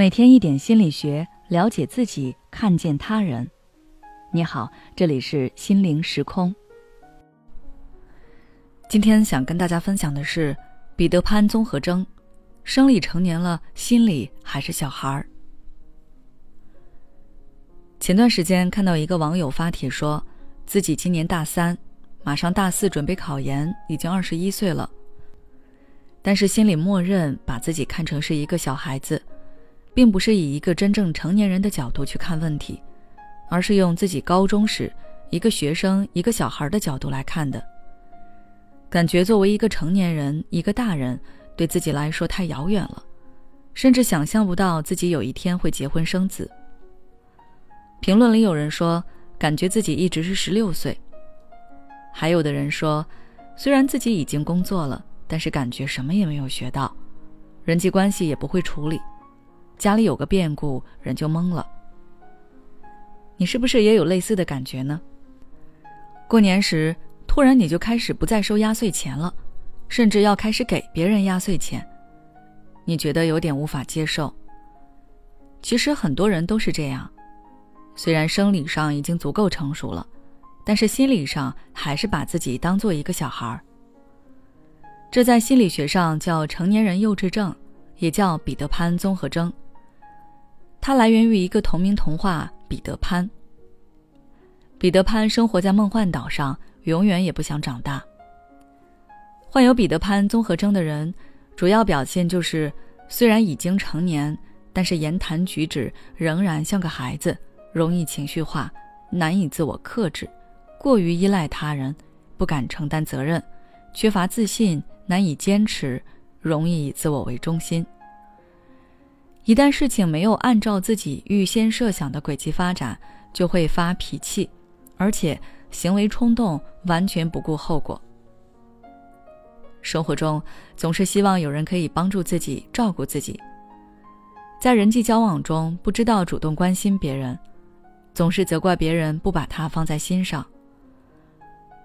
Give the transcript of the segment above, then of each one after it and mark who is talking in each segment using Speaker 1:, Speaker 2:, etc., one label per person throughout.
Speaker 1: 每天一点心理学，了解自己，看见他人。你好，这里是心灵时空。今天想跟大家分享的是彼得潘综合征：生理成年了，心理还是小孩儿。前段时间看到一个网友发帖说，自己今年大三，马上大四准备考研，已经二十一岁了，但是心里默认把自己看成是一个小孩子。并不是以一个真正成年人的角度去看问题，而是用自己高中时一个学生、一个小孩的角度来看的。感觉作为一个成年人、一个大人，对自己来说太遥远了，甚至想象不到自己有一天会结婚生子。评论里有人说，感觉自己一直是十六岁；还有的人说，虽然自己已经工作了，但是感觉什么也没有学到，人际关系也不会处理。家里有个变故，人就懵了。你是不是也有类似的感觉呢？过年时，突然你就开始不再收压岁钱了，甚至要开始给别人压岁钱，你觉得有点无法接受。其实很多人都是这样，虽然生理上已经足够成熟了，但是心理上还是把自己当做一个小孩儿。这在心理学上叫成年人幼稚症，也叫彼得潘综合征。它来源于一个同名童话《彼得潘》。彼得潘生活在梦幻岛上，永远也不想长大。患有彼得潘综合征的人，主要表现就是，虽然已经成年，但是言谈举止仍然像个孩子，容易情绪化，难以自我克制，过于依赖他人，不敢承担责任，缺乏自信，难以坚持，容易以自我为中心。一旦事情没有按照自己预先设想的轨迹发展，就会发脾气，而且行为冲动，完全不顾后果。生活中总是希望有人可以帮助自己、照顾自己，在人际交往中不知道主动关心别人，总是责怪别人不把他放在心上。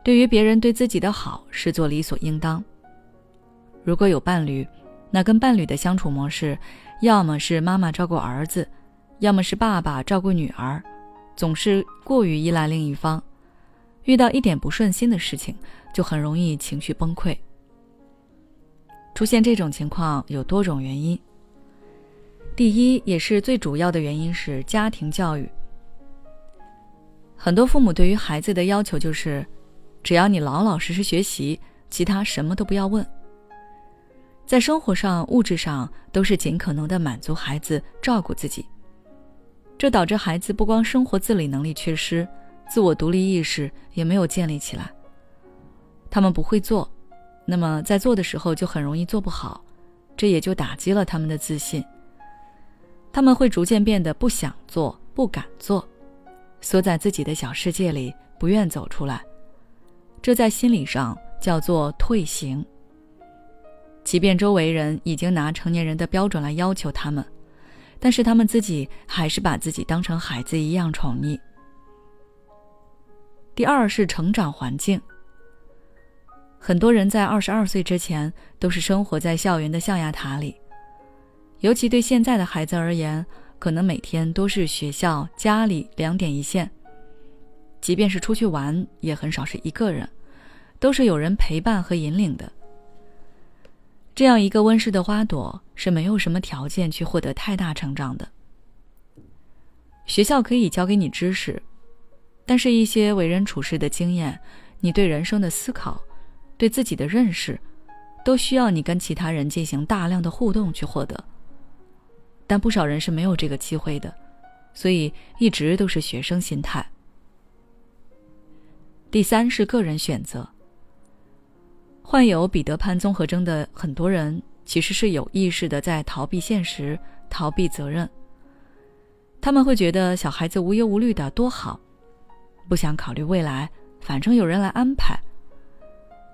Speaker 1: 对于别人对自己的好视作理所应当。如果有伴侣，那跟伴侣的相处模式。要么是妈妈照顾儿子，要么是爸爸照顾女儿，总是过于依赖另一方，遇到一点不顺心的事情，就很容易情绪崩溃。出现这种情况有多种原因。第一，也是最主要的原因是家庭教育。很多父母对于孩子的要求就是，只要你老老实实学习，其他什么都不要问。在生活上、物质上都是尽可能的满足孩子、照顾自己，这导致孩子不光生活自理能力缺失，自我独立意识也没有建立起来。他们不会做，那么在做的时候就很容易做不好，这也就打击了他们的自信。他们会逐渐变得不想做、不敢做，缩在自己的小世界里，不愿走出来。这在心理上叫做退行。即便周围人已经拿成年人的标准来要求他们，但是他们自己还是把自己当成孩子一样宠溺。第二是成长环境。很多人在二十二岁之前都是生活在校园的象牙塔里，尤其对现在的孩子而言，可能每天都是学校、家里两点一线，即便是出去玩，也很少是一个人，都是有人陪伴和引领的。这样一个温室的花朵是没有什么条件去获得太大成长的。学校可以教给你知识，但是一些为人处事的经验，你对人生的思考，对自己的认识，都需要你跟其他人进行大量的互动去获得。但不少人是没有这个机会的，所以一直都是学生心态。第三是个人选择。患有彼得潘综合征的很多人，其实是有意识的在逃避现实、逃避责任。他们会觉得小孩子无忧无虑的多好，不想考虑未来，反正有人来安排，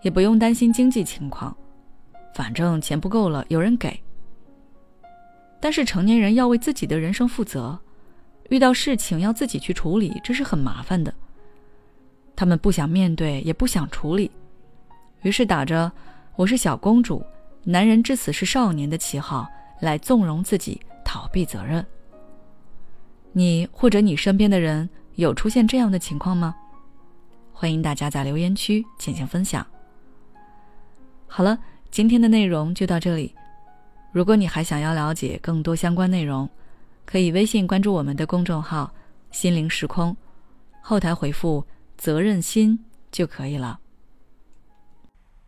Speaker 1: 也不用担心经济情况，反正钱不够了有人给。但是成年人要为自己的人生负责，遇到事情要自己去处理，这是很麻烦的。他们不想面对，也不想处理。于是打着“我是小公主，男人至死是少年”的旗号来纵容自己，逃避责任。你或者你身边的人有出现这样的情况吗？欢迎大家在留言区进行分享。好了，今天的内容就到这里。如果你还想要了解更多相关内容，可以微信关注我们的公众号“心灵时空”，后台回复“责任心”就可以了。